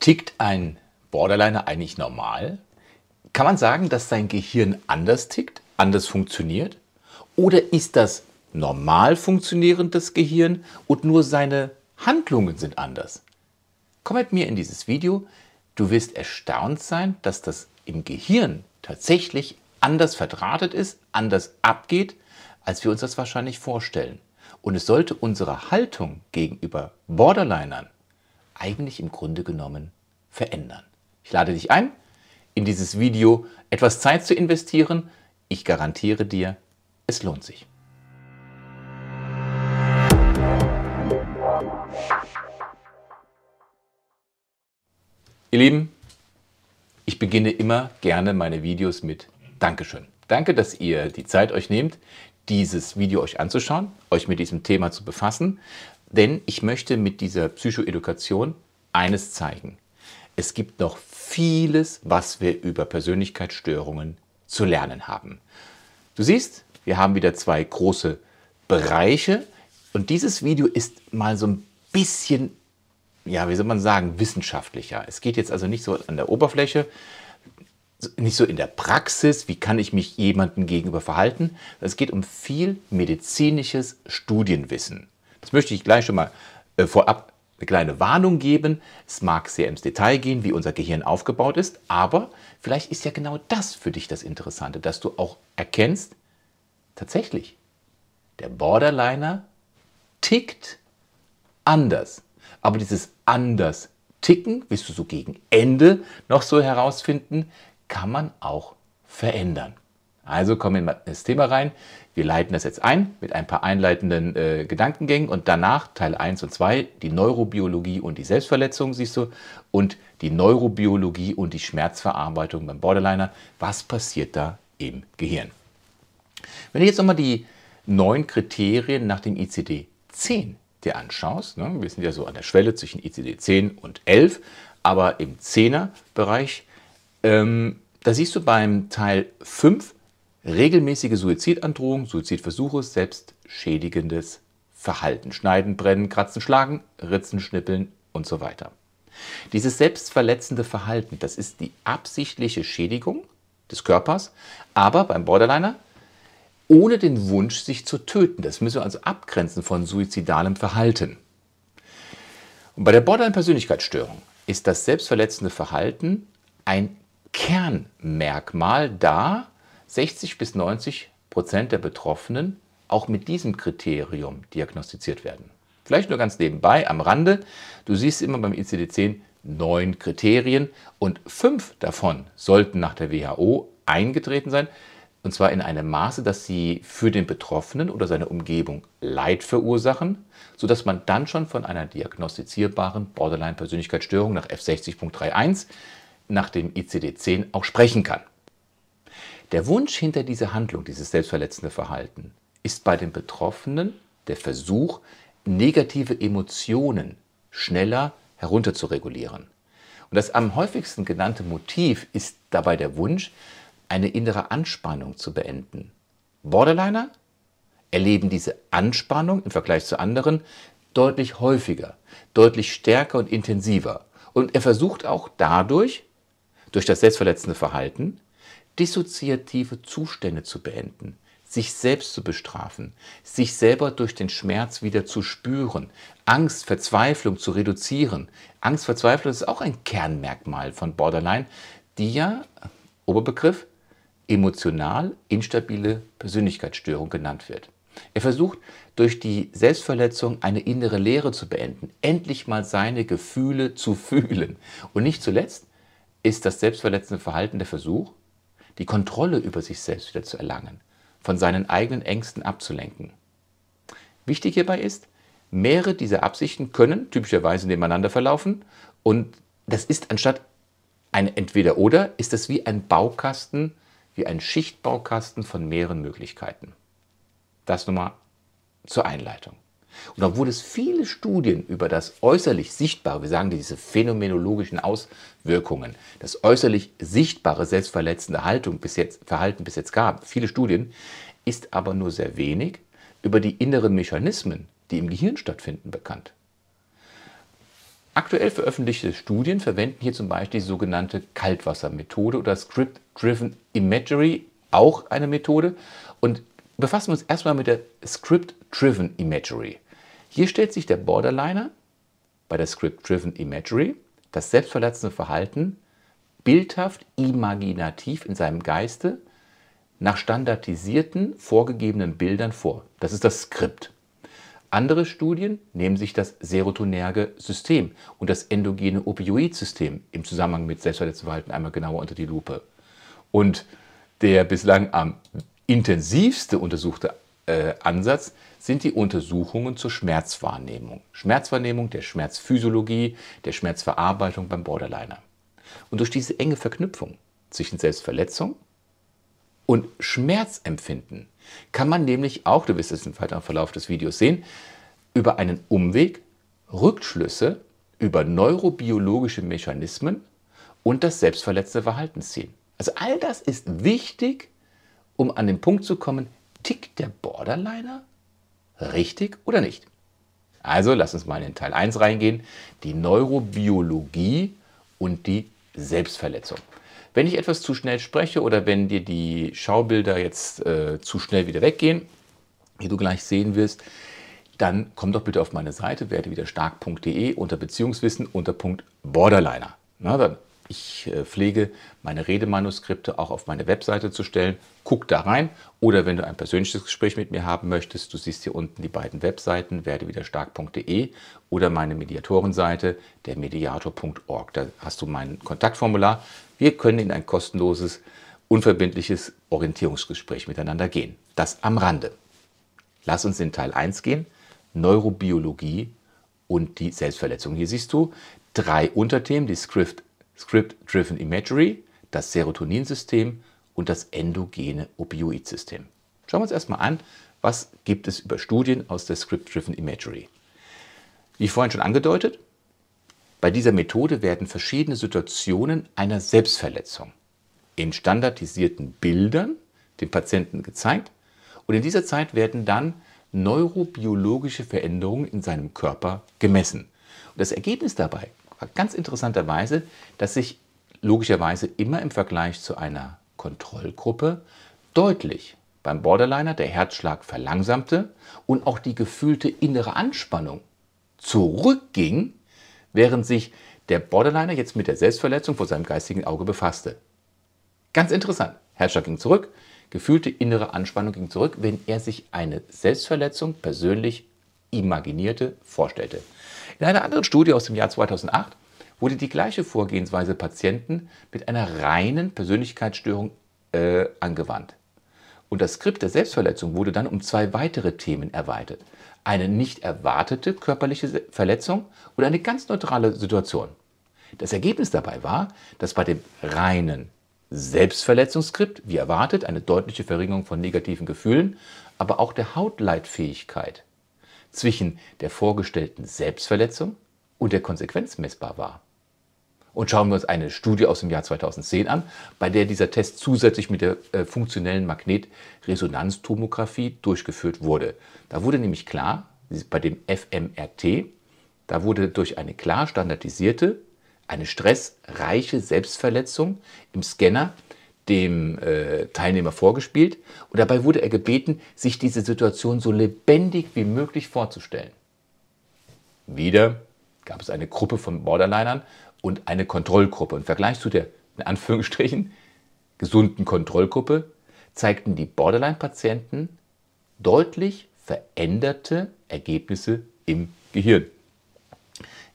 Tickt ein Borderliner eigentlich normal? Kann man sagen, dass sein Gehirn anders tickt, anders funktioniert? Oder ist das normal funktionierendes Gehirn und nur seine Handlungen sind anders? Komm mit mir in dieses Video. Du wirst erstaunt sein, dass das im Gehirn tatsächlich anders verdrahtet ist, anders abgeht, als wir uns das wahrscheinlich vorstellen. Und es sollte unsere Haltung gegenüber Borderlinern eigentlich im Grunde genommen verändern. Ich lade dich ein, in dieses Video etwas Zeit zu investieren. Ich garantiere dir, es lohnt sich. Ihr Lieben, ich beginne immer gerne meine Videos mit Dankeschön. Danke, dass ihr die Zeit euch nehmt, dieses Video euch anzuschauen, euch mit diesem Thema zu befassen, denn ich möchte mit dieser Psychoedukation eines zeigen. Es gibt noch vieles, was wir über Persönlichkeitsstörungen zu lernen haben. Du siehst, wir haben wieder zwei große Bereiche und dieses Video ist mal so ein bisschen, ja, wie soll man sagen, wissenschaftlicher. Es geht jetzt also nicht so an der Oberfläche, nicht so in der Praxis, wie kann ich mich jemandem gegenüber verhalten. Es geht um viel medizinisches Studienwissen. Das möchte ich gleich schon mal äh, vorab eine kleine Warnung geben. Es mag sehr ins Detail gehen, wie unser Gehirn aufgebaut ist, aber vielleicht ist ja genau das für dich das Interessante, dass du auch erkennst, tatsächlich, der Borderliner tickt anders. Aber dieses anders ticken, wirst du so gegen Ende noch so herausfinden, kann man auch verändern. Also kommen wir ins Thema rein. Wir leiten das jetzt ein mit ein paar einleitenden äh, Gedankengängen und danach Teil 1 und 2, die Neurobiologie und die Selbstverletzung, siehst du, und die Neurobiologie und die Schmerzverarbeitung beim Borderliner. Was passiert da im Gehirn? Wenn du jetzt nochmal die neun Kriterien nach dem ICD-10 dir anschaust, ne, wir sind ja so an der Schwelle zwischen ICD-10 und 11, aber im 10er-Bereich, ähm, da siehst du beim Teil 5 regelmäßige Suizidandrohung, Suizidversuche, selbstschädigendes Verhalten. Schneiden, brennen, kratzen, schlagen, ritzen, schnippeln und so weiter. Dieses selbstverletzende Verhalten, das ist die absichtliche Schädigung des Körpers, aber beim Borderliner ohne den Wunsch, sich zu töten. Das müssen wir also abgrenzen von suizidalem Verhalten. Und bei der Borderline-Persönlichkeitsstörung ist das selbstverletzende Verhalten ein Kernmerkmal, da 60 bis 90 Prozent der Betroffenen auch mit diesem Kriterium diagnostiziert werden. Vielleicht nur ganz nebenbei am Rande. Du siehst immer beim ICD-10 neun Kriterien und fünf davon sollten nach der WHO eingetreten sein. Und zwar in einem Maße, dass sie für den Betroffenen oder seine Umgebung Leid verursachen, sodass man dann schon von einer diagnostizierbaren Borderline-Persönlichkeitsstörung nach F60.31 nach dem ICD-10 auch sprechen kann. Der Wunsch hinter dieser Handlung, dieses selbstverletzende Verhalten, ist bei den Betroffenen der Versuch, negative Emotionen schneller herunterzuregulieren. Und das am häufigsten genannte Motiv ist dabei der Wunsch, eine innere Anspannung zu beenden. Borderliner erleben diese Anspannung im Vergleich zu anderen deutlich häufiger, deutlich stärker und intensiver. Und er versucht auch dadurch, durch das selbstverletzende Verhalten, dissoziative Zustände zu beenden, sich selbst zu bestrafen, sich selber durch den Schmerz wieder zu spüren, Angst, Verzweiflung zu reduzieren. Angst, Verzweiflung ist auch ein Kernmerkmal von Borderline, die ja, Oberbegriff, emotional instabile Persönlichkeitsstörung genannt wird. Er versucht durch die Selbstverletzung eine innere Leere zu beenden, endlich mal seine Gefühle zu fühlen. Und nicht zuletzt ist das selbstverletzende Verhalten der Versuch, die Kontrolle über sich selbst wieder zu erlangen, von seinen eigenen Ängsten abzulenken. Wichtig hierbei ist, mehrere dieser Absichten können typischerweise nebeneinander verlaufen und das ist anstatt ein Entweder-Oder, ist das wie ein Baukasten, wie ein Schichtbaukasten von mehreren Möglichkeiten. Das nochmal zur Einleitung. Und obwohl es viele Studien über das äußerlich Sichtbare, wir sagen diese phänomenologischen Auswirkungen, das äußerlich sichtbare selbstverletzende Haltung bis jetzt, Verhalten bis jetzt gab, viele Studien, ist aber nur sehr wenig über die inneren Mechanismen, die im Gehirn stattfinden, bekannt. Aktuell veröffentlichte Studien verwenden hier zum Beispiel die sogenannte Kaltwassermethode oder Script-Driven Imagery, auch eine Methode. Und befassen wir uns erstmal mit der Script-Driven Imagery. Hier stellt sich der Borderliner bei der Script-Driven Imagery das selbstverletzende Verhalten bildhaft, imaginativ in seinem Geiste nach standardisierten, vorgegebenen Bildern vor. Das ist das Skript. Andere Studien nehmen sich das serotonerge System und das endogene Opioidsystem im Zusammenhang mit Selbstverletzungsverhalten einmal genauer unter die Lupe. Und der bislang am intensivste untersuchte äh, Ansatz sind die Untersuchungen zur Schmerzwahrnehmung. Schmerzwahrnehmung der Schmerzphysiologie, der Schmerzverarbeitung beim Borderliner. Und durch diese enge Verknüpfung zwischen Selbstverletzung und Schmerzempfinden kann man nämlich auch, du wirst es im weiteren Verlauf des Videos sehen, über einen Umweg Rückschlüsse über neurobiologische Mechanismen und das selbstverletzte Verhalten ziehen. Also all das ist wichtig, um an den Punkt zu kommen, tickt der Borderliner richtig oder nicht? Also lass uns mal in Teil 1 reingehen, die Neurobiologie und die Selbstverletzung. Wenn ich etwas zu schnell spreche oder wenn dir die Schaubilder jetzt äh, zu schnell wieder weggehen, wie du gleich sehen wirst, dann komm doch bitte auf meine Seite werdewiderstark.de unter Beziehungswissen unter Punkt Borderliner. Na, dann ich äh, pflege meine Redemanuskripte auch auf meine Webseite zu stellen. Guck da rein. Oder wenn du ein persönliches Gespräch mit mir haben möchtest, du siehst hier unten die beiden Webseiten, werdewiderstark.de oder meine Mediatorenseite, der mediator.org. Da hast du mein Kontaktformular. Wir können in ein kostenloses, unverbindliches Orientierungsgespräch miteinander gehen. Das am Rande. Lass uns in Teil 1 gehen. Neurobiologie und die Selbstverletzung. Hier siehst du drei Unterthemen, die Script Script-Driven Imagery, das Serotoninsystem und das endogene Opioidsystem. Schauen wir uns erstmal an, was gibt es über Studien aus der Script-Driven Imagery. Wie vorhin schon angedeutet, bei dieser Methode werden verschiedene Situationen einer Selbstverletzung in standardisierten Bildern dem Patienten gezeigt und in dieser Zeit werden dann neurobiologische Veränderungen in seinem Körper gemessen. Und das Ergebnis dabei ganz interessanterweise, dass sich logischerweise immer im Vergleich zu einer Kontrollgruppe deutlich beim Borderliner der Herzschlag verlangsamte und auch die gefühlte innere Anspannung zurückging, während sich der Borderliner jetzt mit der Selbstverletzung vor seinem geistigen Auge befasste. Ganz interessant. Herzschlag ging zurück, gefühlte innere Anspannung ging zurück, wenn er sich eine Selbstverletzung persönlich imaginierte, vorstellte. In einer anderen Studie aus dem Jahr 2008 wurde die gleiche Vorgehensweise Patienten mit einer reinen Persönlichkeitsstörung äh, angewandt. Und das Skript der Selbstverletzung wurde dann um zwei weitere Themen erweitert. Eine nicht erwartete körperliche Verletzung und eine ganz neutrale Situation. Das Ergebnis dabei war, dass bei dem reinen Selbstverletzungsskript, wie erwartet, eine deutliche Verringerung von negativen Gefühlen, aber auch der Hautleitfähigkeit zwischen der vorgestellten Selbstverletzung und der Konsequenz messbar war. Und schauen wir uns eine Studie aus dem Jahr 2010 an, bei der dieser Test zusätzlich mit der äh, funktionellen Magnetresonanztomographie durchgeführt wurde. Da wurde nämlich klar, bei dem FMRT, da wurde durch eine klar standardisierte, eine stressreiche Selbstverletzung im Scanner dem äh, Teilnehmer vorgespielt und dabei wurde er gebeten, sich diese Situation so lebendig wie möglich vorzustellen. Wieder gab es eine Gruppe von Borderlinern und eine Kontrollgruppe. Im Vergleich zu der, in Anführungsstrichen, gesunden Kontrollgruppe zeigten die Borderline-Patienten deutlich veränderte Ergebnisse im Gehirn.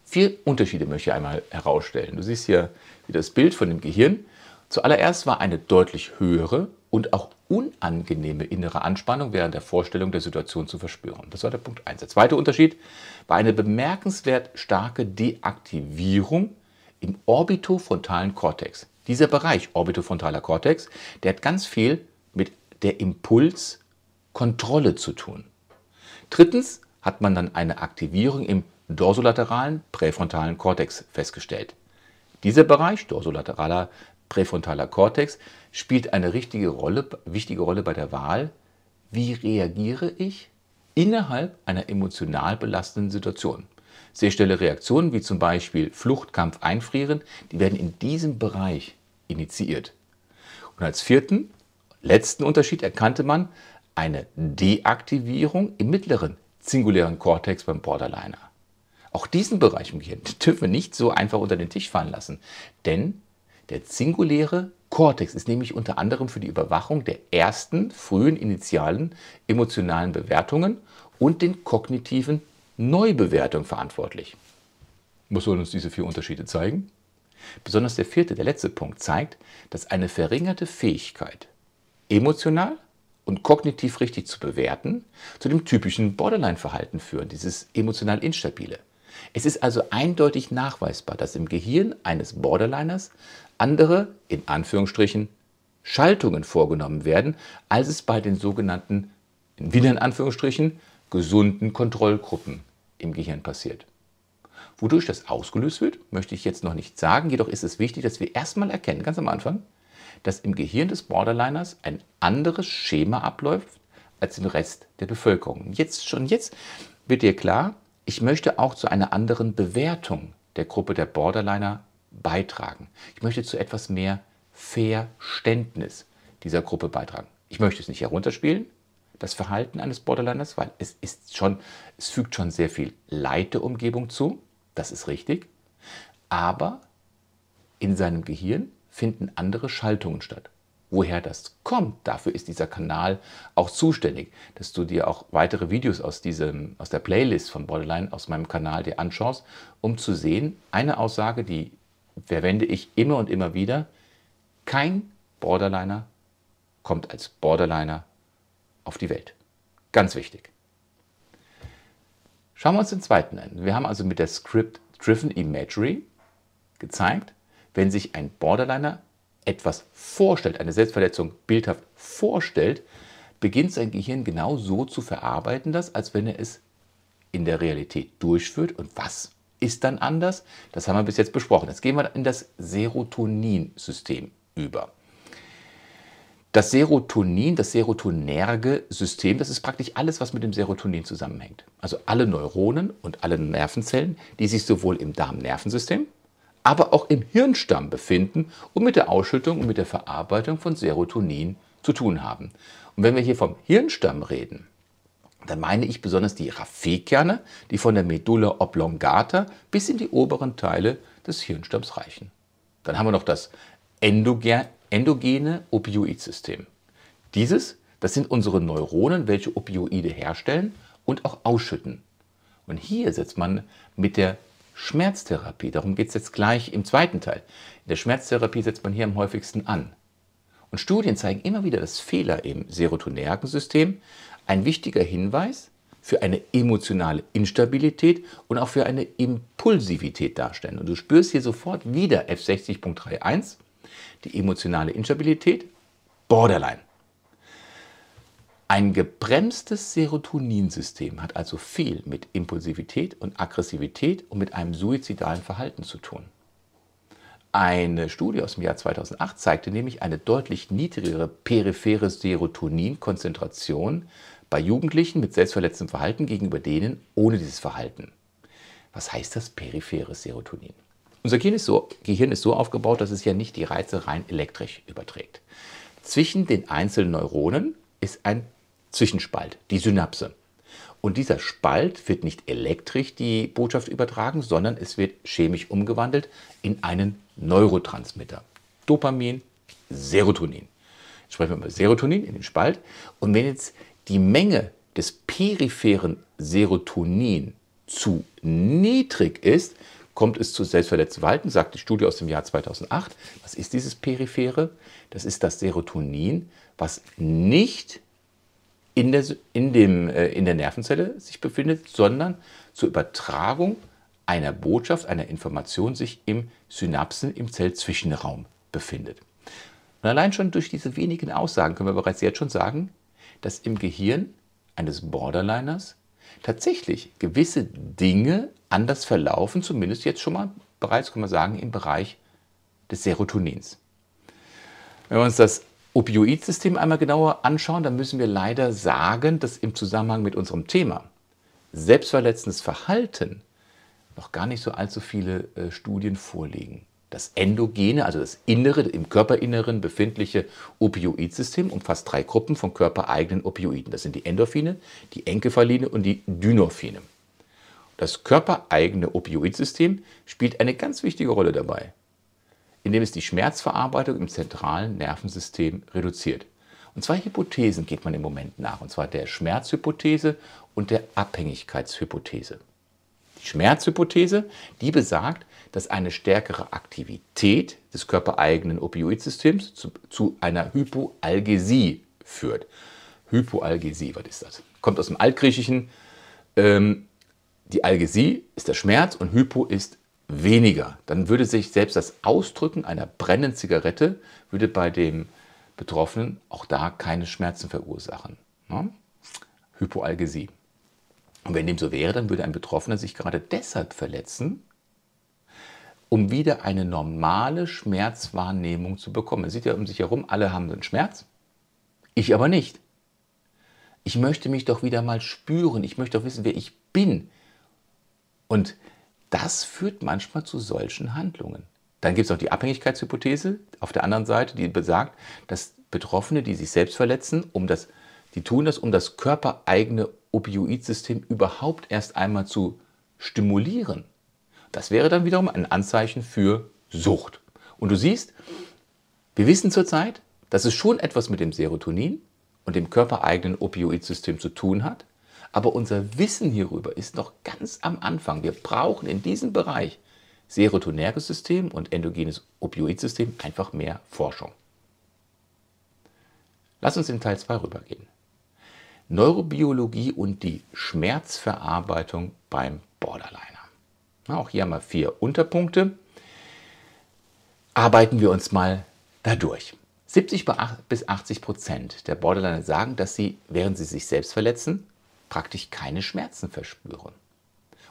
Vier Unterschiede möchte ich einmal herausstellen. Du siehst hier wieder das Bild von dem Gehirn. Zuallererst war eine deutlich höhere und auch unangenehme innere Anspannung während der Vorstellung der Situation zu verspüren. Das war der Punkt 1. Der zweite Unterschied war eine bemerkenswert starke Deaktivierung im orbitofrontalen Kortex. Dieser Bereich orbitofrontaler Kortex, der hat ganz viel mit der Impulskontrolle zu tun. Drittens hat man dann eine Aktivierung im dorsolateralen präfrontalen Kortex festgestellt. Dieser Bereich, dorsolateraler präfrontaler Kortex, spielt eine richtige Rolle, wichtige Rolle bei der Wahl, wie reagiere ich innerhalb einer emotional belastenden Situation. Sehr schnelle Reaktionen wie zum Beispiel Flucht, Kampf, Einfrieren, die werden in diesem Bereich initiiert. Und als vierten, letzten Unterschied erkannte man eine Deaktivierung im mittleren singulären Kortex beim Borderliner. Auch diesen Bereich im Gehirn dürfen wir nicht so einfach unter den Tisch fallen lassen, denn der singuläre Kortex ist nämlich unter anderem für die Überwachung der ersten frühen initialen emotionalen Bewertungen und den kognitiven Neubewertungen verantwortlich. Was sollen uns diese vier Unterschiede zeigen? Besonders der vierte, der letzte Punkt zeigt, dass eine verringerte Fähigkeit, emotional und kognitiv richtig zu bewerten, zu dem typischen Borderline-Verhalten führen, dieses emotional instabile. Es ist also eindeutig nachweisbar, dass im Gehirn eines Borderliners andere, in Anführungsstrichen, Schaltungen vorgenommen werden, als es bei den sogenannten, wieder in Anführungsstrichen, gesunden Kontrollgruppen im Gehirn passiert. Wodurch das ausgelöst wird, möchte ich jetzt noch nicht sagen, jedoch ist es wichtig, dass wir erstmal erkennen, ganz am Anfang, dass im Gehirn des Borderliners ein anderes Schema abläuft als im Rest der Bevölkerung. Jetzt schon jetzt wird dir klar, ich möchte auch zu einer anderen Bewertung der Gruppe der Borderliner beitragen. Ich möchte zu etwas mehr Verständnis dieser Gruppe beitragen. Ich möchte es nicht herunterspielen, das Verhalten eines Borderliners, weil es ist schon, es fügt schon sehr viel Leid der Umgebung zu. Das ist richtig. Aber in seinem Gehirn finden andere Schaltungen statt. Woher das kommt, dafür ist dieser Kanal auch zuständig, dass du dir auch weitere Videos aus, diesem, aus der Playlist von Borderline aus meinem Kanal dir anschaust, um zu sehen, eine Aussage, die verwende ich immer und immer wieder, kein Borderliner kommt als Borderliner auf die Welt. Ganz wichtig. Schauen wir uns den zweiten an. Wir haben also mit der Script Driven Imagery gezeigt, wenn sich ein Borderliner etwas vorstellt, eine Selbstverletzung bildhaft vorstellt, beginnt sein Gehirn genau so zu verarbeiten, das, als wenn er es in der Realität durchführt. Und was ist dann anders? Das haben wir bis jetzt besprochen. Jetzt gehen wir in das Serotonin-System über. Das Serotonin, das serotonerge System, das ist praktisch alles, was mit dem Serotonin zusammenhängt. Also alle Neuronen und alle Nervenzellen, die sich sowohl im Darmnervensystem aber auch im Hirnstamm befinden und mit der Ausschüttung und mit der Verarbeitung von Serotonin zu tun haben. Und wenn wir hier vom Hirnstamm reden, dann meine ich besonders die Raphe-Kerne, die von der Medulla oblongata bis in die oberen Teile des Hirnstamms reichen. Dann haben wir noch das endogene Opioidsystem. Dieses, das sind unsere Neuronen, welche Opioide herstellen und auch ausschütten. Und hier setzt man mit der Schmerztherapie. Darum geht es jetzt gleich im zweiten Teil. In der Schmerztherapie setzt man hier am häufigsten an. Und Studien zeigen immer wieder, dass Fehler im serotonergen System ein wichtiger Hinweis für eine emotionale Instabilität und auch für eine Impulsivität darstellen. Und du spürst hier sofort wieder F60.31, die emotionale Instabilität, Borderline. Ein gebremstes Serotoninsystem hat also viel mit Impulsivität und Aggressivität und mit einem suizidalen Verhalten zu tun. Eine Studie aus dem Jahr 2008 zeigte nämlich eine deutlich niedrigere periphere Serotoninkonzentration bei Jugendlichen mit selbstverletzendem Verhalten gegenüber denen ohne dieses Verhalten. Was heißt das periphere Serotonin? Unser Gehirn ist, so, Gehirn ist so aufgebaut, dass es ja nicht die Reize rein elektrisch überträgt. Zwischen den einzelnen Neuronen ist ein Zwischenspalt, die Synapse. Und dieser Spalt wird nicht elektrisch die Botschaft übertragen, sondern es wird chemisch umgewandelt in einen Neurotransmitter. Dopamin, Serotonin. Jetzt sprechen wir über Serotonin in den Spalt. Und wenn jetzt die Menge des peripheren Serotonin zu niedrig ist, kommt es zu selbstverletztem Verhalten, sagt die Studie aus dem Jahr 2008. Was ist dieses periphere? Das ist das Serotonin, was nicht in der, in, dem, äh, in der Nervenzelle sich befindet, sondern zur Übertragung einer Botschaft, einer Information sich im Synapsen, im Zellzwischenraum befindet. Und allein schon durch diese wenigen Aussagen können wir bereits jetzt schon sagen, dass im Gehirn eines Borderliners tatsächlich gewisse Dinge anders verlaufen, zumindest jetzt schon mal bereits, können wir sagen, im Bereich des Serotonins. Wenn wir uns das Opioidsystem einmal genauer anschauen, dann müssen wir leider sagen, dass im Zusammenhang mit unserem Thema selbstverletzendes Verhalten noch gar nicht so allzu viele äh, Studien vorliegen. Das endogene, also das innere, im Körperinneren befindliche Opioidsystem umfasst drei Gruppen von körpereigenen Opioiden. Das sind die Endorphine, die Enkephaline und die Dynorphine. Das körpereigene Opioidsystem spielt eine ganz wichtige Rolle dabei, indem es die Schmerzverarbeitung im zentralen Nervensystem reduziert. Und zwei Hypothesen geht man im Moment nach, und zwar der Schmerzhypothese und der Abhängigkeitshypothese. Die Schmerzhypothese, die besagt, dass eine stärkere Aktivität des körpereigenen Opioidsystems zu, zu einer Hypoalgesie führt. Hypoalgesie, was ist das? Kommt aus dem Altgriechischen. Ähm, die Algesie ist der Schmerz und Hypo ist weniger. Dann würde sich selbst das Ausdrücken einer brennenden Zigarette würde bei dem Betroffenen auch da keine Schmerzen verursachen. Ne? Hypoalgesie. Und wenn dem so wäre, dann würde ein Betroffener sich gerade deshalb verletzen, um wieder eine normale Schmerzwahrnehmung zu bekommen. Man sieht ja um sich herum, alle haben einen Schmerz, ich aber nicht. Ich möchte mich doch wieder mal spüren, ich möchte doch wissen, wer ich bin. Und das führt manchmal zu solchen Handlungen. Dann gibt es auch die Abhängigkeitshypothese auf der anderen Seite, die besagt, dass Betroffene, die sich selbst verletzen, um das, die tun das, um das körpereigene Opioidsystem überhaupt erst einmal zu stimulieren. Das wäre dann wiederum ein Anzeichen für Sucht. Und du siehst, wir wissen zurzeit, dass es schon etwas mit dem Serotonin und dem körpereigenen Opioidsystem zu tun hat, aber unser Wissen hierüber ist noch ganz am Anfang. Wir brauchen in diesem Bereich serotonäres System und endogenes Opioidsystem einfach mehr Forschung. Lass uns in Teil 2 rübergehen. Neurobiologie und die Schmerzverarbeitung beim Borderliner. Auch hier haben wir vier Unterpunkte. Arbeiten wir uns mal dadurch. 70 bis 80 Prozent der Borderliner sagen, dass sie, während sie sich selbst verletzen, praktisch keine Schmerzen verspüren.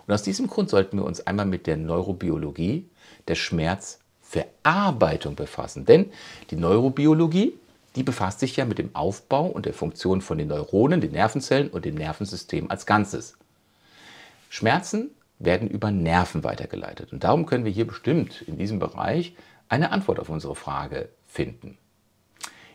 Und aus diesem Grund sollten wir uns einmal mit der Neurobiologie der Schmerzverarbeitung befassen. Denn die Neurobiologie, die befasst sich ja mit dem Aufbau und der Funktion von den Neuronen, den Nervenzellen und dem Nervensystem als Ganzes. Schmerzen werden über Nerven weitergeleitet. Und darum können wir hier bestimmt in diesem Bereich eine Antwort auf unsere Frage finden.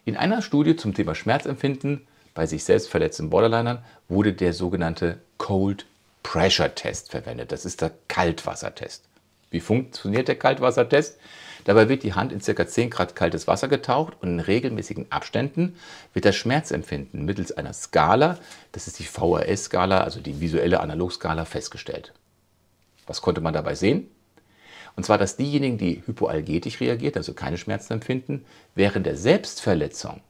In einer Studie zum Thema Schmerzempfinden bei sich selbst verletzten Borderlinern wurde der sogenannte Cold Pressure Test verwendet. Das ist der Kaltwassertest. Wie funktioniert der Kaltwassertest? Dabei wird die Hand in ca. 10 Grad kaltes Wasser getaucht und in regelmäßigen Abständen wird das Schmerzempfinden mittels einer Skala, das ist die VRS-Skala, also die visuelle Analogskala, festgestellt. Was konnte man dabei sehen? Und zwar, dass diejenigen, die hypoalgetisch reagiert, also keine Schmerzen empfinden, während der Selbstverletzung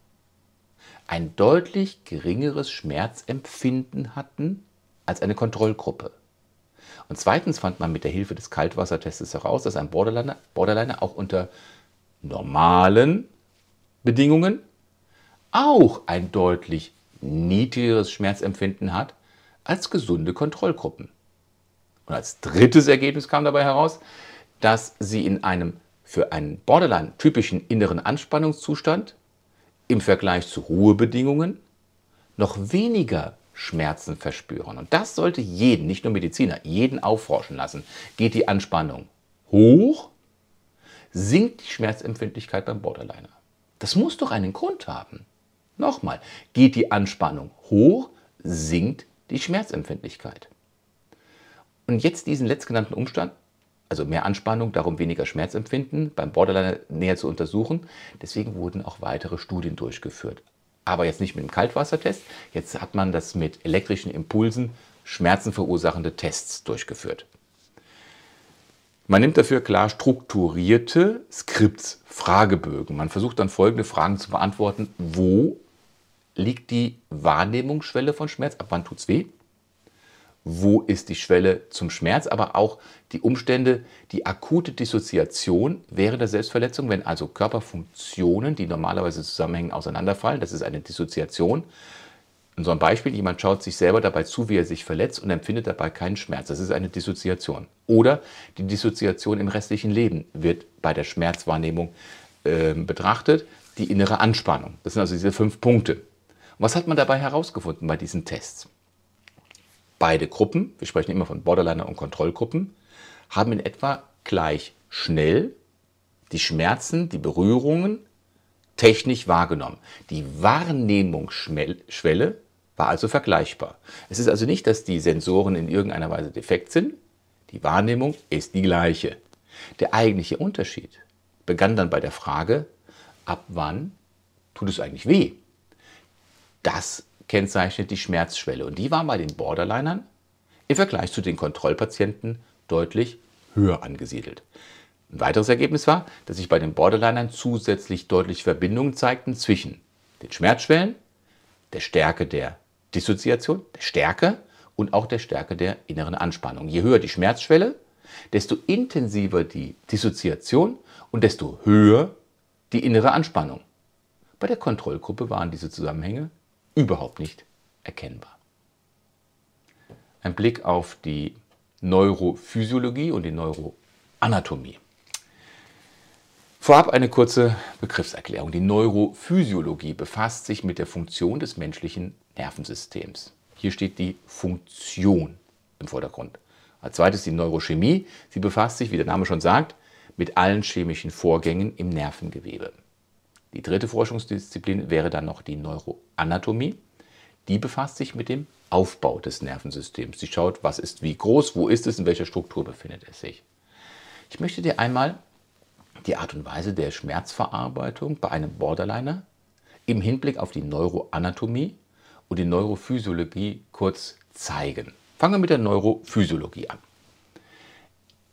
ein deutlich geringeres Schmerzempfinden hatten als eine Kontrollgruppe. Und zweitens fand man mit der Hilfe des Kaltwassertests heraus, dass ein Borderliner, Borderliner auch unter normalen Bedingungen auch ein deutlich niedrigeres Schmerzempfinden hat als gesunde Kontrollgruppen. Und als drittes Ergebnis kam dabei heraus, dass sie in einem für einen Borderline typischen inneren Anspannungszustand im Vergleich zu Ruhebedingungen noch weniger Schmerzen verspüren. Und das sollte jeden, nicht nur Mediziner, jeden aufforschen lassen. Geht die Anspannung hoch, sinkt die Schmerzempfindlichkeit beim Borderliner. Das muss doch einen Grund haben. Nochmal, geht die Anspannung hoch, sinkt die Schmerzempfindlichkeit. Und jetzt diesen letztgenannten Umstand, also mehr Anspannung, darum weniger Schmerzempfinden, beim Borderliner näher zu untersuchen. Deswegen wurden auch weitere Studien durchgeführt aber jetzt nicht mit dem Kaltwassertest. Jetzt hat man das mit elektrischen Impulsen Schmerzen verursachende Tests durchgeführt. Man nimmt dafür klar strukturierte Skripts, Fragebögen. Man versucht dann folgende Fragen zu beantworten. Wo liegt die Wahrnehmungsschwelle von Schmerz? Ab wann tut es weh? Wo ist die Schwelle zum Schmerz, aber auch die Umstände, die akute Dissoziation während der Selbstverletzung, wenn also Körperfunktionen, die normalerweise zusammenhängen, auseinanderfallen. Das ist eine Dissoziation. In so einem Beispiel, jemand schaut sich selber dabei zu, wie er sich verletzt und empfindet dabei keinen Schmerz. Das ist eine Dissoziation. Oder die Dissoziation im restlichen Leben wird bei der Schmerzwahrnehmung äh, betrachtet, die innere Anspannung. Das sind also diese fünf Punkte. Und was hat man dabei herausgefunden bei diesen Tests? Beide Gruppen, wir sprechen immer von Borderliner und Kontrollgruppen, haben in etwa gleich schnell die Schmerzen, die Berührungen technisch wahrgenommen. Die Wahrnehmungsschwelle war also vergleichbar. Es ist also nicht, dass die Sensoren in irgendeiner Weise defekt sind. Die Wahrnehmung ist die gleiche. Der eigentliche Unterschied begann dann bei der Frage, ab wann tut es eigentlich weh? Das kennzeichnet die Schmerzschwelle und die war bei den Borderlinern im Vergleich zu den Kontrollpatienten deutlich höher angesiedelt. Ein weiteres Ergebnis war, dass sich bei den Borderlinern zusätzlich deutliche Verbindungen zeigten zwischen den Schmerzschwellen, der Stärke der Dissoziation, der Stärke und auch der Stärke der inneren Anspannung. Je höher die Schmerzschwelle, desto intensiver die Dissoziation und desto höher die innere Anspannung. Bei der Kontrollgruppe waren diese Zusammenhänge überhaupt nicht erkennbar. Ein Blick auf die Neurophysiologie und die Neuroanatomie. Vorab eine kurze Begriffserklärung. Die Neurophysiologie befasst sich mit der Funktion des menschlichen Nervensystems. Hier steht die Funktion im Vordergrund. Als zweites die Neurochemie. Sie befasst sich, wie der Name schon sagt, mit allen chemischen Vorgängen im Nervengewebe. Die dritte Forschungsdisziplin wäre dann noch die Neuroanatomie. Die befasst sich mit dem Aufbau des Nervensystems. Sie schaut, was ist wie groß, wo ist es, in welcher Struktur befindet es sich. Ich möchte dir einmal die Art und Weise der Schmerzverarbeitung bei einem Borderliner im Hinblick auf die Neuroanatomie und die Neurophysiologie kurz zeigen. Fangen wir mit der Neurophysiologie an.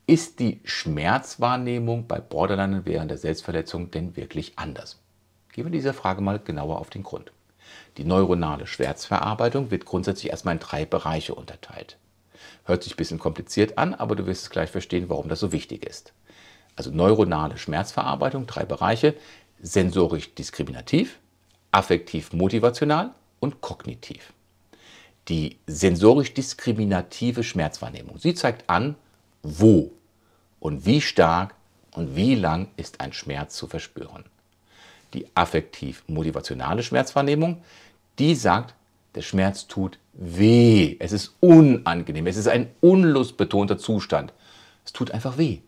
Ist die Schmerzwahrnehmung bei Borderlinern während der Selbstverletzung denn wirklich anders? Gehen wir dieser Frage mal genauer auf den Grund. Die neuronale Schmerzverarbeitung wird grundsätzlich erstmal in drei Bereiche unterteilt. Hört sich ein bisschen kompliziert an, aber du wirst gleich verstehen, warum das so wichtig ist. Also neuronale Schmerzverarbeitung, drei Bereiche, sensorisch diskriminativ, affektiv motivational und kognitiv. Die sensorisch diskriminative Schmerzwahrnehmung, sie zeigt an, wo und wie stark und wie lang ist ein Schmerz zu verspüren. Die affektiv-motivationale Schmerzwahrnehmung, die sagt, der Schmerz tut weh, es ist unangenehm, es ist ein unlustbetonter Zustand. Es tut einfach weh.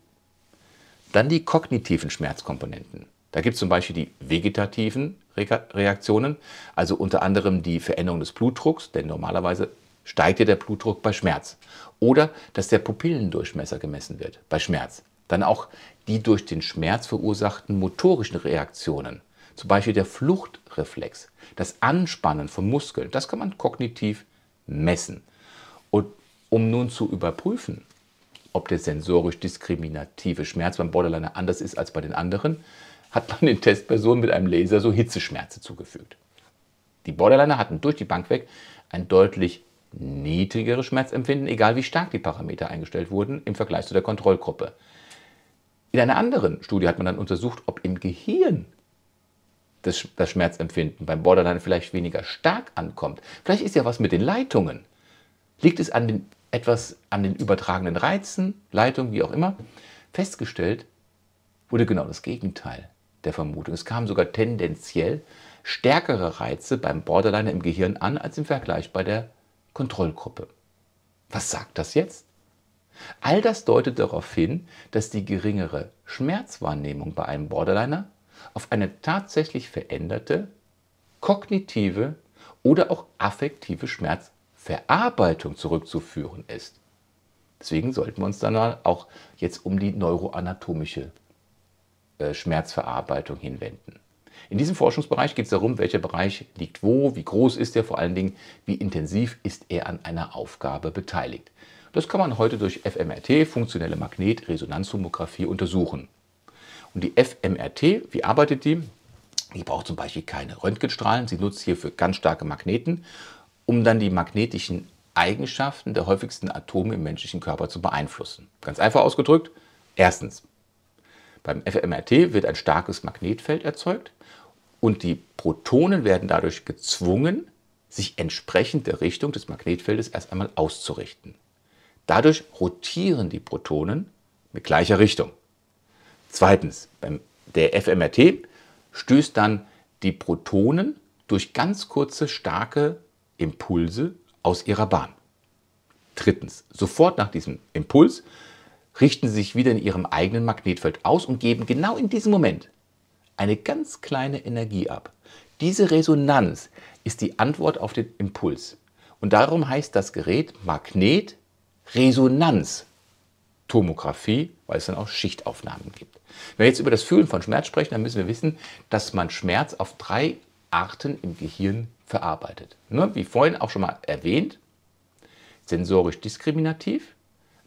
Dann die kognitiven Schmerzkomponenten. Da gibt es zum Beispiel die vegetativen Reaktionen, also unter anderem die Veränderung des Blutdrucks, denn normalerweise steigt ja der Blutdruck bei Schmerz. Oder dass der Pupillendurchmesser gemessen wird bei Schmerz. Dann auch die durch den Schmerz verursachten motorischen Reaktionen, zum Beispiel der Fluchtreflex, das Anspannen von Muskeln, das kann man kognitiv messen. Und um nun zu überprüfen, ob der sensorisch diskriminative Schmerz beim Borderliner anders ist als bei den anderen, hat man den Testpersonen mit einem Laser so Hitzeschmerze zugefügt. Die Borderliner hatten durch die Bank weg ein deutlich niedrigeres Schmerzempfinden, egal wie stark die Parameter eingestellt wurden im Vergleich zu der Kontrollgruppe. In einer anderen Studie hat man dann untersucht, ob im Gehirn das, das Schmerzempfinden beim Borderline vielleicht weniger stark ankommt. Vielleicht ist ja was mit den Leitungen. Liegt es an den, etwas an den übertragenen Reizen, Leitungen, wie auch immer? Festgestellt wurde genau das Gegenteil der Vermutung. Es kamen sogar tendenziell stärkere Reize beim Borderliner im Gehirn an als im Vergleich bei der Kontrollgruppe. Was sagt das jetzt? All das deutet darauf hin, dass die geringere Schmerzwahrnehmung bei einem Borderliner auf eine tatsächlich veränderte kognitive oder auch affektive Schmerzverarbeitung zurückzuführen ist. Deswegen sollten wir uns dann auch jetzt um die neuroanatomische äh, Schmerzverarbeitung hinwenden. In diesem Forschungsbereich geht es darum, welcher Bereich liegt wo, wie groß ist er, vor allen Dingen, wie intensiv ist er an einer Aufgabe beteiligt. Das kann man heute durch fMRT, funktionelle Magnetresonanztomographie, untersuchen. Und die fMRT, wie arbeitet die? Die braucht zum Beispiel keine Röntgenstrahlen, sie nutzt hierfür ganz starke Magneten, um dann die magnetischen Eigenschaften der häufigsten Atome im menschlichen Körper zu beeinflussen. Ganz einfach ausgedrückt, erstens, beim fMRT wird ein starkes Magnetfeld erzeugt und die Protonen werden dadurch gezwungen, sich entsprechend der Richtung des Magnetfeldes erst einmal auszurichten. Dadurch rotieren die Protonen mit gleicher Richtung. Zweitens, beim der fMRT stößt dann die Protonen durch ganz kurze, starke Impulse aus ihrer Bahn. Drittens, sofort nach diesem Impuls richten sie sich wieder in ihrem eigenen Magnetfeld aus und geben genau in diesem Moment eine ganz kleine Energie ab. Diese Resonanz ist die Antwort auf den Impuls. Und darum heißt das Gerät Magnetresonanztomographie, weil es dann auch Schichtaufnahmen gibt. Wenn wir jetzt über das Fühlen von Schmerz sprechen, dann müssen wir wissen, dass man Schmerz auf drei Arten im Gehirn verarbeitet. Ne? Wie vorhin auch schon mal erwähnt, sensorisch diskriminativ,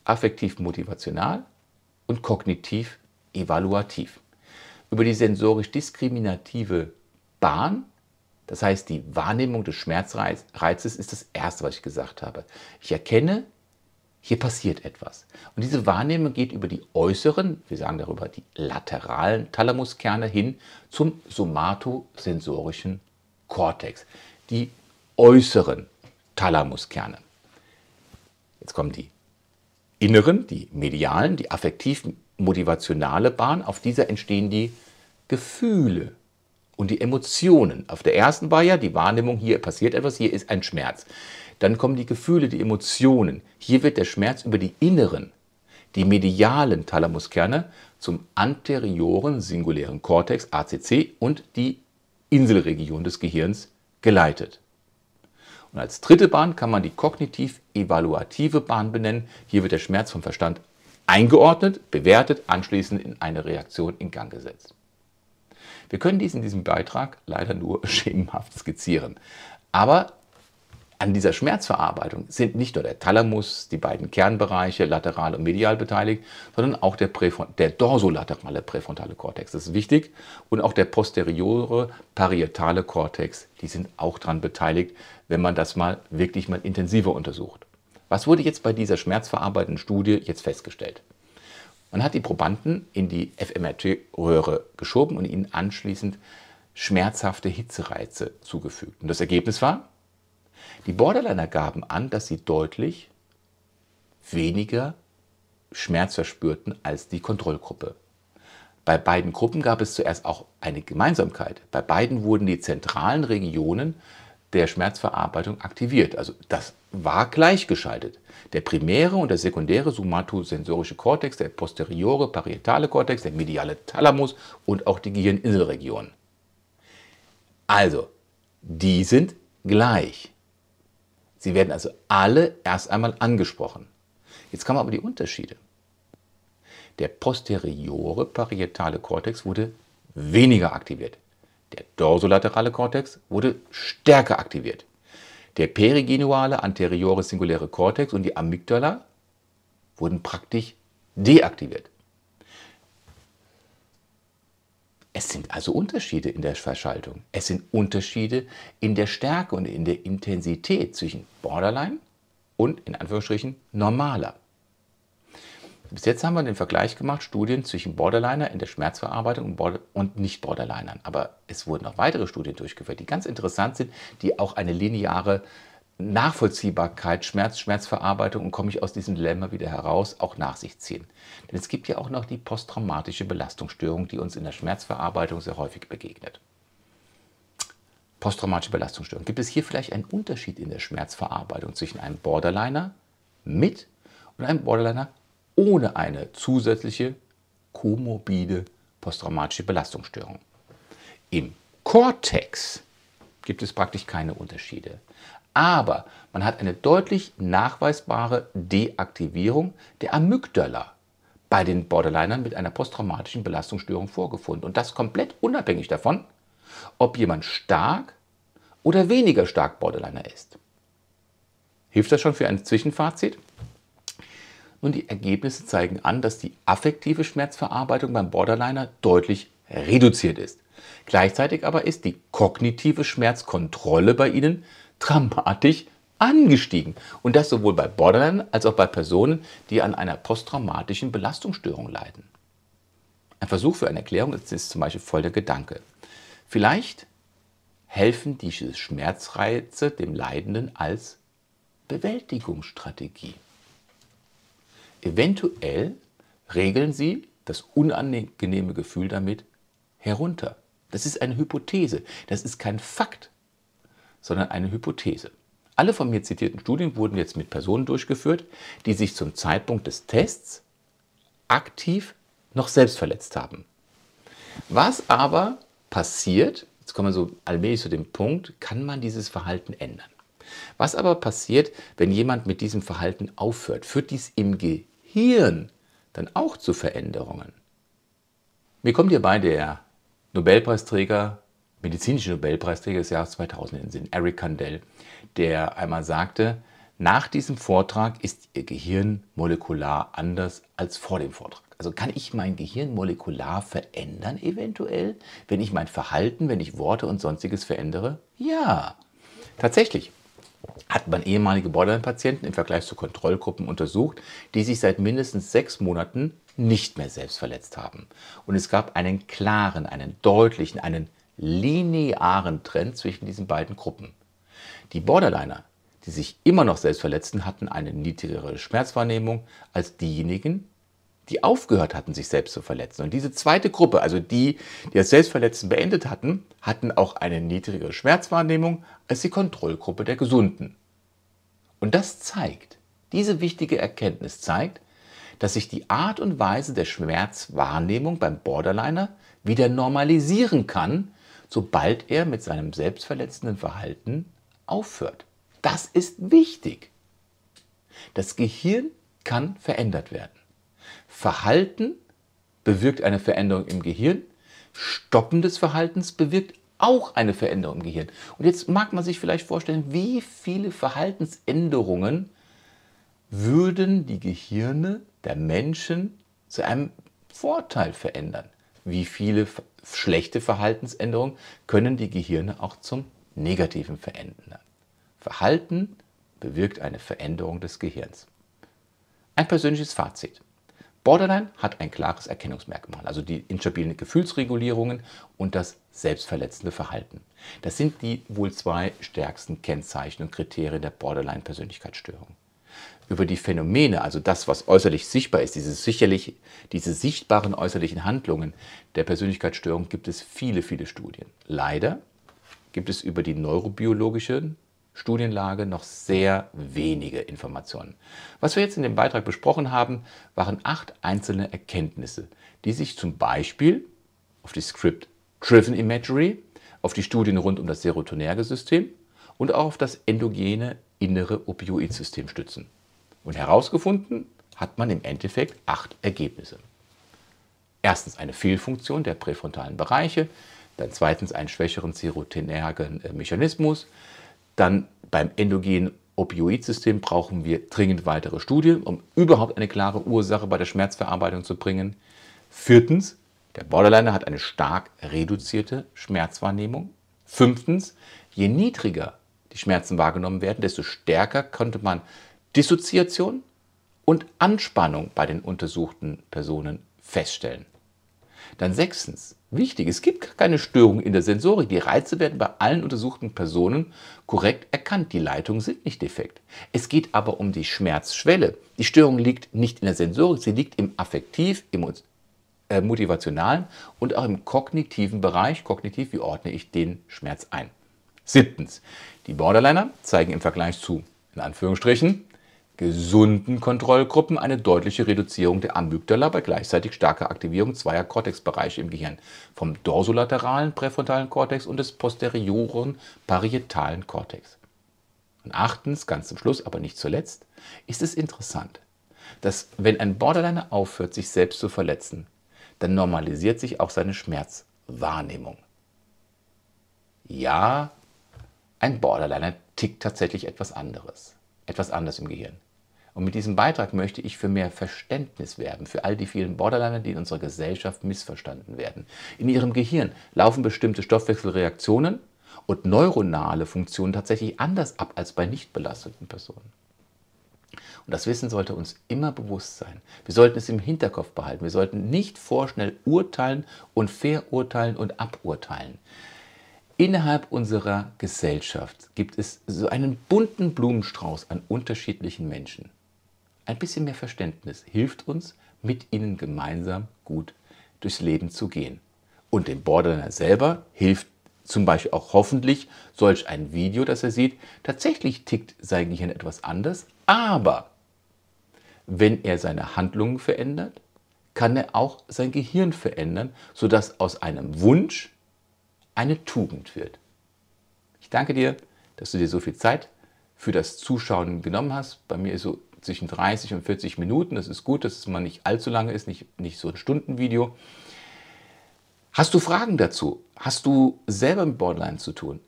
affektiv motivational und kognitiv evaluativ. Über die sensorisch diskriminative Bahn, das heißt die Wahrnehmung des Schmerzreizes, ist das Erste, was ich gesagt habe. Ich erkenne, hier passiert etwas. Und diese Wahrnehmung geht über die äußeren, wir sagen darüber die lateralen Thalamuskerne hin zum somatosensorischen Kortex, die äußeren Thalamuskerne. Jetzt kommen die inneren, die medialen, die affektiv-motivationale Bahn. Auf dieser entstehen die Gefühle und die Emotionen. Auf der ersten war ja die Wahrnehmung, hier passiert etwas, hier ist ein Schmerz. Dann kommen die Gefühle, die Emotionen. Hier wird der Schmerz über die inneren, die medialen Thalamuskerne zum anterioren singulären Kortex, ACC, und die Inselregion des Gehirns geleitet. Und als dritte Bahn kann man die kognitiv-evaluative Bahn benennen. Hier wird der Schmerz vom Verstand eingeordnet, bewertet, anschließend in eine Reaktion in Gang gesetzt. Wir können dies in diesem Beitrag leider nur schemenhaft skizzieren. Aber an dieser Schmerzverarbeitung sind nicht nur der Thalamus, die beiden Kernbereiche lateral und medial beteiligt, sondern auch der, der dorsolaterale präfrontale Kortex. Das ist wichtig. Und auch der posteriore parietale Kortex, die sind auch daran beteiligt, wenn man das mal wirklich mal intensiver untersucht. Was wurde jetzt bei dieser schmerzverarbeitenden Studie jetzt festgestellt? Man hat die Probanden in die fMRT-Röhre geschoben und ihnen anschließend schmerzhafte Hitzereize zugefügt. Und das Ergebnis war, die Borderliner gaben an, dass sie deutlich weniger Schmerz verspürten als die Kontrollgruppe. Bei beiden Gruppen gab es zuerst auch eine Gemeinsamkeit. Bei beiden wurden die zentralen Regionen der Schmerzverarbeitung aktiviert. Also das war gleichgeschaltet. Der primäre und der sekundäre somatosensorische Kortex, der posteriore parietale Kortex, der mediale Thalamus und auch die Gehirninselregion. Also, die sind gleich. Sie werden also alle erst einmal angesprochen. Jetzt kommen aber die Unterschiede. Der posteriore parietale Kortex wurde weniger aktiviert. Der dorsolaterale Kortex wurde stärker aktiviert. Der perigenuale anteriore singuläre Kortex und die Amygdala wurden praktisch deaktiviert. Es sind also Unterschiede in der Verschaltung. Es sind Unterschiede in der Stärke und in der Intensität zwischen Borderline und in Anführungsstrichen normaler. Bis jetzt haben wir den Vergleich gemacht, Studien zwischen Borderliner in der Schmerzverarbeitung und Nicht-Borderlinern. Aber es wurden auch weitere Studien durchgeführt, die ganz interessant sind, die auch eine lineare Nachvollziehbarkeit, Schmerz, Schmerzverarbeitung und komme ich aus diesem Dilemma wieder heraus, auch nach sich ziehen. Denn es gibt ja auch noch die posttraumatische Belastungsstörung, die uns in der Schmerzverarbeitung sehr häufig begegnet. Posttraumatische Belastungsstörung. Gibt es hier vielleicht einen Unterschied in der Schmerzverarbeitung zwischen einem Borderliner mit und einem Borderliner ohne eine zusätzliche komorbide posttraumatische Belastungsstörung? Im Cortex gibt es praktisch keine Unterschiede. Aber man hat eine deutlich nachweisbare Deaktivierung der Amygdala bei den Borderlinern mit einer posttraumatischen Belastungsstörung vorgefunden. Und das komplett unabhängig davon, ob jemand stark oder weniger stark Borderliner ist. Hilft das schon für ein Zwischenfazit? Nun, die Ergebnisse zeigen an, dass die affektive Schmerzverarbeitung beim Borderliner deutlich reduziert ist. Gleichzeitig aber ist die kognitive Schmerzkontrolle bei ihnen dramatisch angestiegen. Und das sowohl bei Borderline als auch bei Personen, die an einer posttraumatischen Belastungsstörung leiden. Ein Versuch für eine Erklärung ist zum Beispiel folgender Gedanke. Vielleicht helfen diese Schmerzreize dem Leidenden als Bewältigungsstrategie. Eventuell regeln sie das unangenehme Gefühl damit herunter. Das ist eine Hypothese, das ist kein Fakt sondern eine Hypothese. Alle von mir zitierten Studien wurden jetzt mit Personen durchgeführt, die sich zum Zeitpunkt des Tests aktiv noch selbst verletzt haben. Was aber passiert, jetzt kommen wir so allmählich zu dem Punkt, kann man dieses Verhalten ändern? Was aber passiert, wenn jemand mit diesem Verhalten aufhört? Führt dies im Gehirn dann auch zu Veränderungen? Mir kommt hierbei der Nobelpreisträger, medizinische Nobelpreisträger des Jahres 2000 in den Sinn, Eric Kandel, der einmal sagte, nach diesem Vortrag ist Ihr Gehirn molekular anders als vor dem Vortrag. Also kann ich mein Gehirn molekular verändern eventuell, wenn ich mein Verhalten, wenn ich Worte und sonstiges verändere? Ja, tatsächlich hat man ehemalige Borderline-Patienten im Vergleich zu Kontrollgruppen untersucht, die sich seit mindestens sechs Monaten nicht mehr selbst verletzt haben. Und es gab einen klaren, einen deutlichen, einen linearen Trend zwischen diesen beiden Gruppen. Die Borderliner, die sich immer noch selbst verletzten, hatten eine niedrigere Schmerzwahrnehmung als diejenigen, die aufgehört hatten, sich selbst zu verletzen. Und diese zweite Gruppe, also die, die das Selbstverletzen beendet hatten, hatten auch eine niedrigere Schmerzwahrnehmung als die Kontrollgruppe der Gesunden. Und das zeigt, diese wichtige Erkenntnis zeigt, dass sich die Art und Weise der Schmerzwahrnehmung beim Borderliner wieder normalisieren kann, sobald er mit seinem selbstverletzenden Verhalten aufhört. Das ist wichtig. Das Gehirn kann verändert werden. Verhalten bewirkt eine Veränderung im Gehirn. Stoppen des Verhaltens bewirkt auch eine Veränderung im Gehirn. Und jetzt mag man sich vielleicht vorstellen, wie viele Verhaltensänderungen würden die Gehirne der Menschen zu einem Vorteil verändern. Wie viele schlechte Verhaltensänderungen können die Gehirne auch zum Negativen verändern. Verhalten bewirkt eine Veränderung des Gehirns. Ein persönliches Fazit. Borderline hat ein klares Erkennungsmerkmal, also die instabilen Gefühlsregulierungen und das selbstverletzende Verhalten. Das sind die wohl zwei stärksten Kennzeichen und Kriterien der Borderline-Persönlichkeitsstörung. Über die Phänomene, also das, was äußerlich sichtbar ist, diese, sicherlich, diese sichtbaren äußerlichen Handlungen der Persönlichkeitsstörung, gibt es viele, viele Studien. Leider gibt es über die neurobiologischen Studienlage noch sehr wenige Informationen. Was wir jetzt in dem Beitrag besprochen haben, waren acht einzelne Erkenntnisse, die sich zum Beispiel auf die Script-Driven Imagery, auf die Studien rund um das Serotonergesystem und auch auf das endogene innere Opioidsystem stützen. Und herausgefunden hat man im Endeffekt acht Ergebnisse. Erstens eine Fehlfunktion der präfrontalen Bereiche, dann zweitens einen schwächeren serotonergen äh, Mechanismus, dann beim endogenen Opioidsystem brauchen wir dringend weitere Studien, um überhaupt eine klare Ursache bei der Schmerzverarbeitung zu bringen. Viertens, der Borderliner hat eine stark reduzierte Schmerzwahrnehmung. Fünftens, je niedriger die Schmerzen wahrgenommen werden, desto stärker konnte man Dissoziation und Anspannung bei den untersuchten Personen feststellen. Dann sechstens, wichtig, es gibt keine Störung in der Sensorik. Die Reize werden bei allen untersuchten Personen korrekt erkannt. Die Leitungen sind nicht defekt. Es geht aber um die Schmerzschwelle. Die Störung liegt nicht in der Sensorik, sie liegt im affektiv, im äh, motivationalen und auch im kognitiven Bereich. Kognitiv, wie ordne ich den Schmerz ein? Siebtens, die Borderliner zeigen im Vergleich zu, in Anführungsstrichen, gesunden Kontrollgruppen eine deutliche Reduzierung der Amygdala bei gleichzeitig starker Aktivierung zweier Kortexbereiche im Gehirn, vom dorsolateralen präfrontalen Kortex und des posterioren parietalen Kortex. Und achtens, ganz zum Schluss, aber nicht zuletzt, ist es interessant, dass wenn ein Borderliner aufhört, sich selbst zu verletzen, dann normalisiert sich auch seine Schmerzwahrnehmung. Ja, ein Borderliner tickt tatsächlich etwas anderes, etwas anders im Gehirn. Und mit diesem Beitrag möchte ich für mehr Verständnis werben, für all die vielen Borderliner, die in unserer Gesellschaft missverstanden werden. In ihrem Gehirn laufen bestimmte Stoffwechselreaktionen und neuronale Funktionen tatsächlich anders ab als bei nicht belasteten Personen. Und das Wissen sollte uns immer bewusst sein. Wir sollten es im Hinterkopf behalten. Wir sollten nicht vorschnell urteilen und verurteilen und aburteilen. Innerhalb unserer Gesellschaft gibt es so einen bunten Blumenstrauß an unterschiedlichen Menschen ein bisschen mehr Verständnis hilft uns, mit ihnen gemeinsam gut durchs Leben zu gehen. Und dem Borderliner selber hilft zum Beispiel auch hoffentlich solch ein Video, das er sieht. Tatsächlich tickt sein Gehirn etwas anders, aber wenn er seine Handlungen verändert, kann er auch sein Gehirn verändern, sodass aus einem Wunsch eine Tugend wird. Ich danke dir, dass du dir so viel Zeit für das Zuschauen genommen hast. Bei mir ist so zwischen 30 und 40 Minuten. Das ist gut, dass es mal nicht allzu lange ist, nicht, nicht so ein Stundenvideo. Hast du Fragen dazu? Hast du selber mit Borderline zu tun?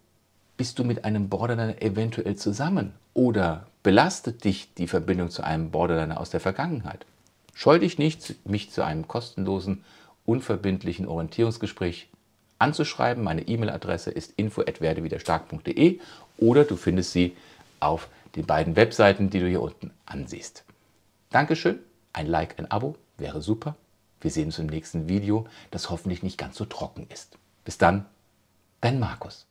Bist du mit einem Borderliner eventuell zusammen? Oder belastet dich die Verbindung zu einem Borderliner aus der Vergangenheit? Scheu dich nicht, mich zu einem kostenlosen, unverbindlichen Orientierungsgespräch anzuschreiben. Meine E-Mail-Adresse ist info@werdewiderstark.de oder du findest sie auf den beiden Webseiten, die du hier unten ansiehst. Dankeschön, ein Like, ein Abo wäre super. Wir sehen uns im nächsten Video, das hoffentlich nicht ganz so trocken ist. Bis dann, dein Markus.